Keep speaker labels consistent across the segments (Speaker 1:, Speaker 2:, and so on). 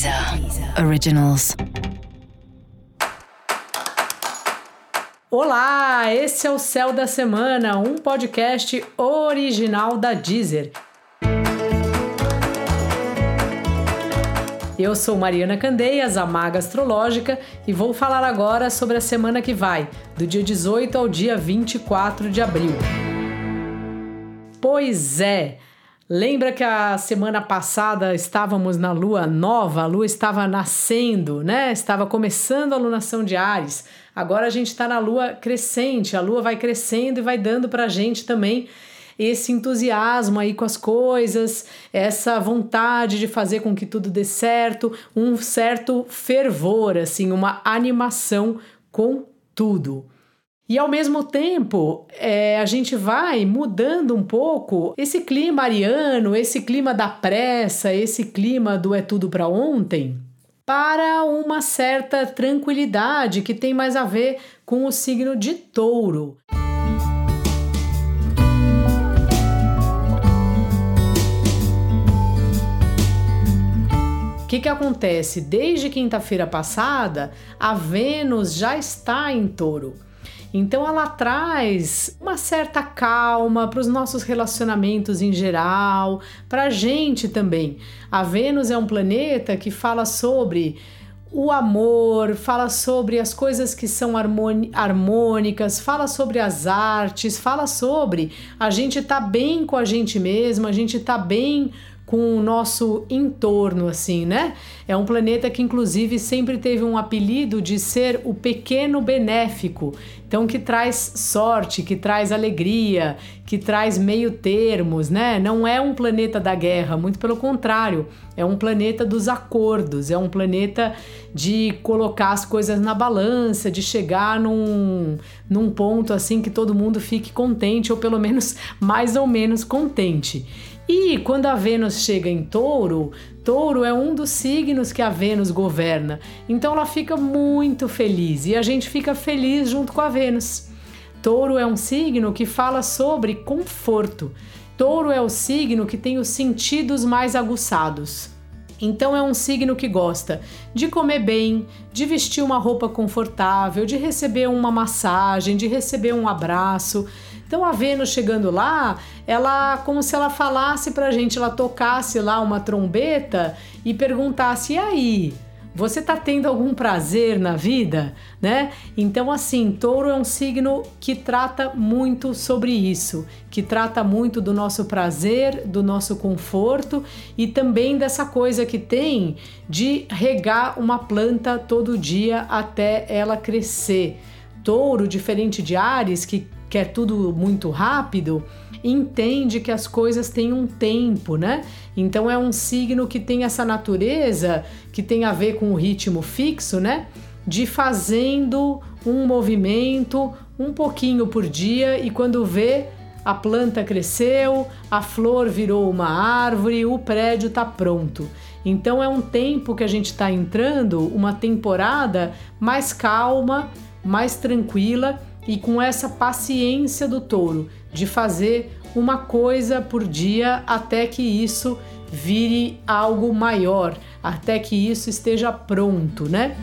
Speaker 1: Deezer Originals.
Speaker 2: Olá, esse é o Céu da Semana, um podcast original da Deezer. Eu sou Mariana Candeias, a Maga Astrológica, e vou falar agora sobre a semana que vai, do dia 18 ao dia 24 de abril. Pois é, Lembra que a semana passada estávamos na lua nova, a lua estava nascendo, né? Estava começando a lunação de Ares. Agora a gente está na lua crescente, a lua vai crescendo e vai dando para a gente também esse entusiasmo aí com as coisas, essa vontade de fazer com que tudo dê certo, um certo fervor, assim, uma animação com tudo. E ao mesmo tempo, é, a gente vai mudando um pouco esse clima ariano, esse clima da pressa, esse clima do é tudo para ontem, para uma certa tranquilidade que tem mais a ver com o signo de touro. O que, que acontece? Desde quinta-feira passada, a Vênus já está em touro. Então ela traz uma certa calma para os nossos relacionamentos em geral, para a gente também. A Vênus é um planeta que fala sobre o amor, fala sobre as coisas que são harmônicas, fala sobre as artes, fala sobre a gente tá bem com a gente mesmo, a gente tá bem com o nosso entorno, assim, né? É um planeta que, inclusive, sempre teve um apelido de ser o pequeno benéfico. Então, que traz sorte, que traz alegria, que traz meio termos, né? Não é um planeta da guerra, muito pelo contrário, é um planeta dos acordos, é um planeta de colocar as coisas na balança, de chegar num, num ponto assim que todo mundo fique contente, ou pelo menos mais ou menos contente. E quando a Vênus chega em Touro, Touro é um dos signos que a Vênus governa. Então ela fica muito feliz e a gente fica feliz junto com a Vênus. Touro é um signo que fala sobre conforto. Touro é o signo que tem os sentidos mais aguçados. Então é um signo que gosta de comer bem, de vestir uma roupa confortável, de receber uma massagem, de receber um abraço. Então a Vênus chegando lá, ela como se ela falasse pra gente, ela tocasse lá uma trombeta e perguntasse: "E aí, você tá tendo algum prazer na vida, né? Então, assim, touro é um signo que trata muito sobre isso, que trata muito do nosso prazer, do nosso conforto e também dessa coisa que tem de regar uma planta todo dia até ela crescer. Touro, diferente de Ares, que quer tudo muito rápido, entende que as coisas têm um tempo, né? Então é um signo que tem essa natureza que tem a ver com o ritmo fixo, né? De fazendo um movimento um pouquinho por dia e quando vê a planta cresceu, a flor virou uma árvore, o prédio está pronto. Então é um tempo que a gente está entrando, uma temporada mais calma, mais tranquila e com essa paciência do touro de fazer uma coisa por dia até que isso vire algo maior, até que isso esteja pronto, né?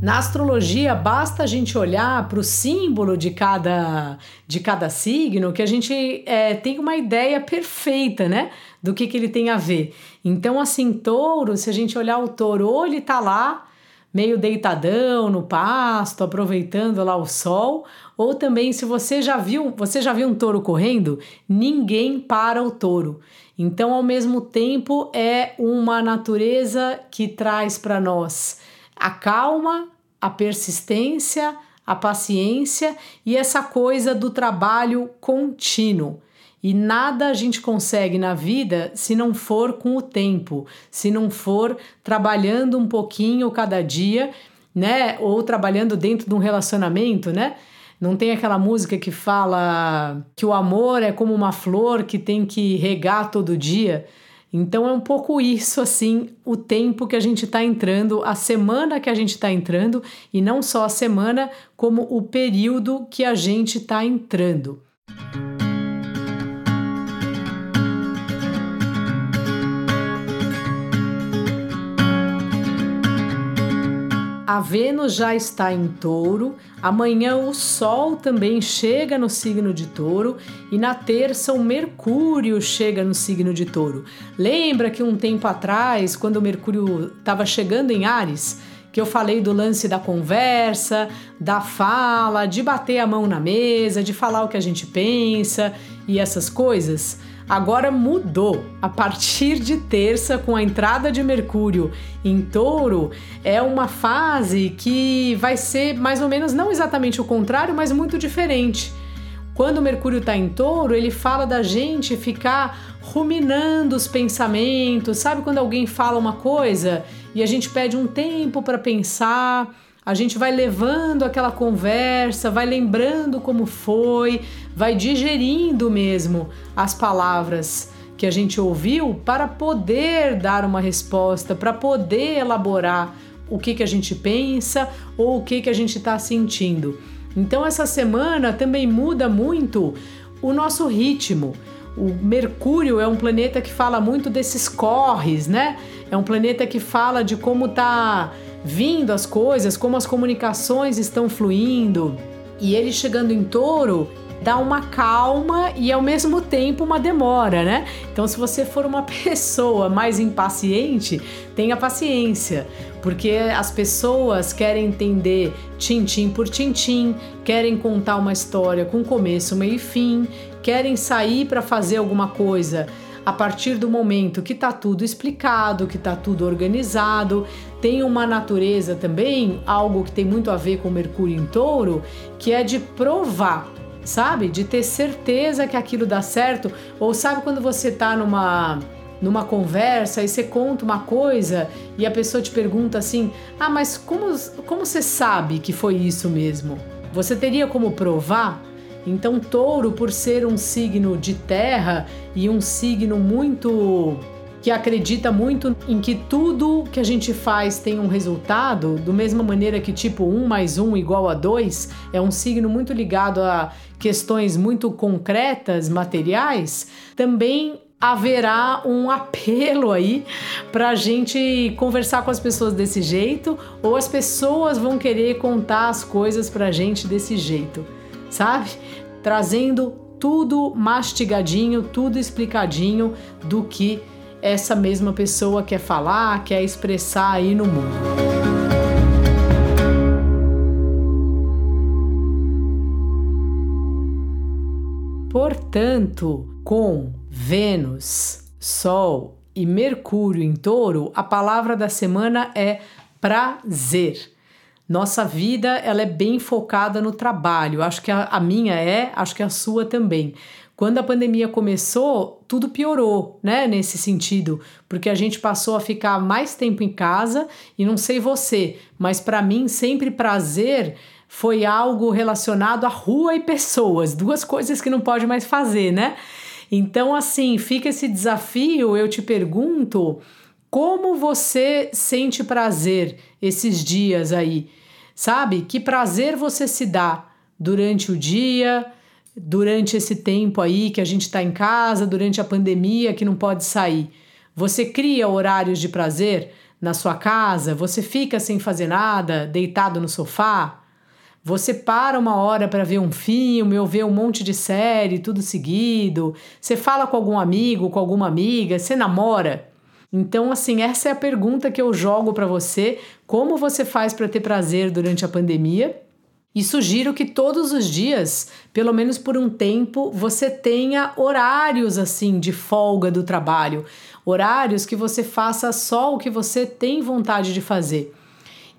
Speaker 2: Na astrologia, basta a gente olhar para o símbolo de cada, de cada signo que a gente é, tem uma ideia perfeita, né? Do que, que ele tem a ver. Então, assim, touro, se a gente olhar o touro, ou ele tá lá meio deitadão no pasto, aproveitando lá o sol, ou também se você já viu, você já viu um touro correndo, ninguém para o touro. Então, ao mesmo tempo, é uma natureza que traz para nós a calma, a persistência, a paciência e essa coisa do trabalho contínuo. E nada a gente consegue na vida se não for com o tempo, se não for trabalhando um pouquinho cada dia, né? Ou trabalhando dentro de um relacionamento, né? Não tem aquela música que fala que o amor é como uma flor que tem que regar todo dia. Então é um pouco isso, assim, o tempo que a gente está entrando, a semana que a gente está entrando, e não só a semana, como o período que a gente está entrando. A Vênus já está em touro, amanhã o Sol também chega no signo de touro e na terça o Mercúrio chega no signo de touro. Lembra que um tempo atrás, quando o Mercúrio estava chegando em Ares, que eu falei do lance da conversa, da fala, de bater a mão na mesa, de falar o que a gente pensa e essas coisas? Agora mudou. A partir de terça, com a entrada de Mercúrio em Touro, é uma fase que vai ser mais ou menos não exatamente o contrário, mas muito diferente. Quando Mercúrio está em touro, ele fala da gente ficar ruminando os pensamentos. Sabe quando alguém fala uma coisa e a gente pede um tempo para pensar? A gente vai levando aquela conversa, vai lembrando como foi, vai digerindo mesmo as palavras que a gente ouviu para poder dar uma resposta, para poder elaborar o que, que a gente pensa ou o que, que a gente está sentindo. Então, essa semana também muda muito o nosso ritmo. O Mercúrio é um planeta que fala muito desses corres, né? É um planeta que fala de como tá vindo as coisas, como as comunicações estão fluindo. E ele chegando em touro dá uma calma e ao mesmo tempo uma demora, né? Então, se você for uma pessoa mais impaciente, tenha paciência, porque as pessoas querem entender tintim por tintim, querem contar uma história com começo, meio e fim, querem sair para fazer alguma coisa a partir do momento que está tudo explicado, que está tudo organizado, tem uma natureza também, algo que tem muito a ver com Mercúrio em touro, que é de provar, sabe? De ter certeza que aquilo dá certo. Ou sabe quando você está numa numa conversa e você conta uma coisa e a pessoa te pergunta assim: "Ah, mas como como você sabe que foi isso mesmo?" Você teria como provar? Então, touro, por ser um signo de terra e um signo muito que acredita muito em que tudo que a gente faz tem um resultado, do mesma maneira que tipo um mais um igual a dois, é um signo muito ligado a questões muito concretas, materiais, também haverá um apelo aí para a gente conversar com as pessoas desse jeito, ou as pessoas vão querer contar as coisas para a gente desse jeito sabe? Trazendo tudo mastigadinho, tudo explicadinho do que essa mesma pessoa quer falar, quer expressar aí no mundo. Portanto, com Vênus, Sol e Mercúrio em touro, a palavra da semana é prazer. Nossa vida ela é bem focada no trabalho. Acho que a, a minha é, acho que a sua também. Quando a pandemia começou, tudo piorou, né, nesse sentido, porque a gente passou a ficar mais tempo em casa e não sei você, mas para mim sempre prazer foi algo relacionado à rua e pessoas, duas coisas que não pode mais fazer, né? Então, assim, fica esse desafio, eu te pergunto, como você sente prazer esses dias aí? Sabe? Que prazer você se dá durante o dia, durante esse tempo aí que a gente está em casa, durante a pandemia que não pode sair? Você cria horários de prazer na sua casa? Você fica sem fazer nada, deitado no sofá? Você para uma hora para ver um filme ou ver um monte de série, tudo seguido? Você fala com algum amigo, com alguma amiga? Você namora? Então, assim, essa é a pergunta que eu jogo para você: como você faz para ter prazer durante a pandemia? E sugiro que todos os dias, pelo menos por um tempo, você tenha horários assim de folga do trabalho, horários que você faça só o que você tem vontade de fazer.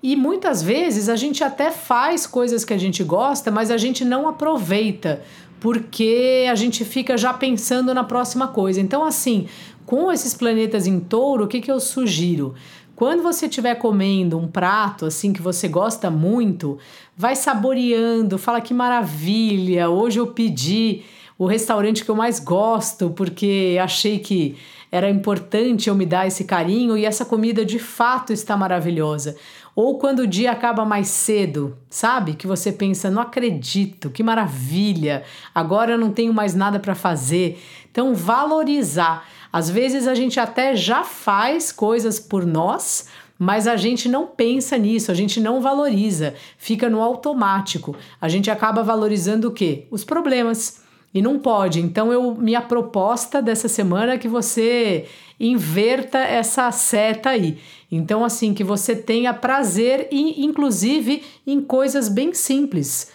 Speaker 2: E muitas vezes a gente até faz coisas que a gente gosta, mas a gente não aproveita, porque a gente fica já pensando na próxima coisa. Então, assim, com esses planetas em touro, o que, que eu sugiro? Quando você estiver comendo um prato assim que você gosta muito, vai saboreando, fala que maravilha, hoje eu pedi o restaurante que eu mais gosto porque achei que era importante eu me dar esse carinho e essa comida de fato está maravilhosa. Ou quando o dia acaba mais cedo, sabe? Que você pensa, não acredito, que maravilha, agora eu não tenho mais nada para fazer. Então, valorizar. Às vezes a gente até já faz coisas por nós, mas a gente não pensa nisso, a gente não valoriza, fica no automático. A gente acaba valorizando o quê? Os problemas. E não pode. Então, eu minha proposta dessa semana é que você inverta essa seta aí. Então, assim, que você tenha prazer e, inclusive, em coisas bem simples.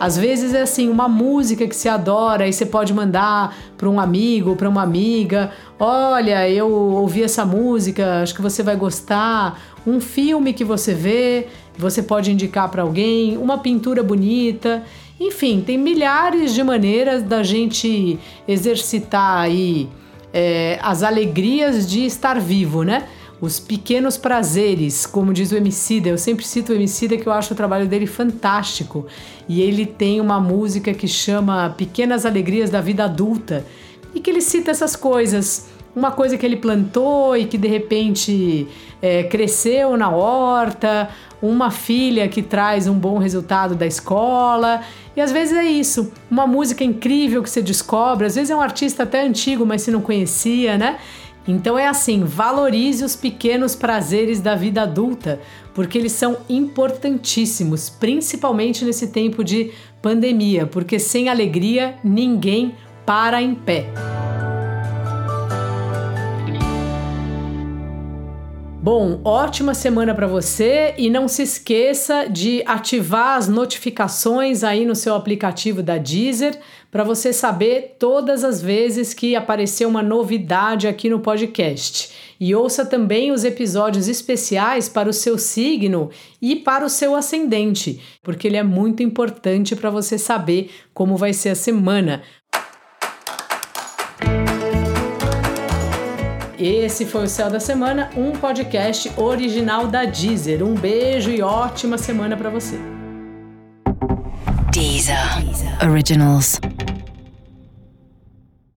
Speaker 2: Às vezes é assim, uma música que você adora e você pode mandar para um amigo, para uma amiga. Olha, eu ouvi essa música, acho que você vai gostar. Um filme que você vê, você pode indicar para alguém, uma pintura bonita. Enfim, tem milhares de maneiras da gente exercitar aí é, as alegrias de estar vivo, né? Os pequenos prazeres, como diz o Emicida, eu sempre cito o Emicida que eu acho o trabalho dele fantástico. E ele tem uma música que chama Pequenas Alegrias da Vida Adulta, e que ele cita essas coisas. Uma coisa que ele plantou e que de repente é, cresceu na horta, uma filha que traz um bom resultado da escola. E às vezes é isso, uma música incrível que você descobre, às vezes é um artista até antigo, mas você não conhecia, né? Então é assim, valorize os pequenos prazeres da vida adulta, porque eles são importantíssimos, principalmente nesse tempo de pandemia, porque sem alegria ninguém para em pé. Bom, ótima semana para você e não se esqueça de ativar as notificações aí no seu aplicativo da Deezer para você saber todas as vezes que aparecer uma novidade aqui no podcast. E ouça também os episódios especiais para o seu signo e para o seu ascendente, porque ele é muito importante para você saber como vai ser a semana. Esse foi o Céu da Semana, um podcast original da Deezer. Um beijo e ótima semana para você.
Speaker 1: Deezer. Originals.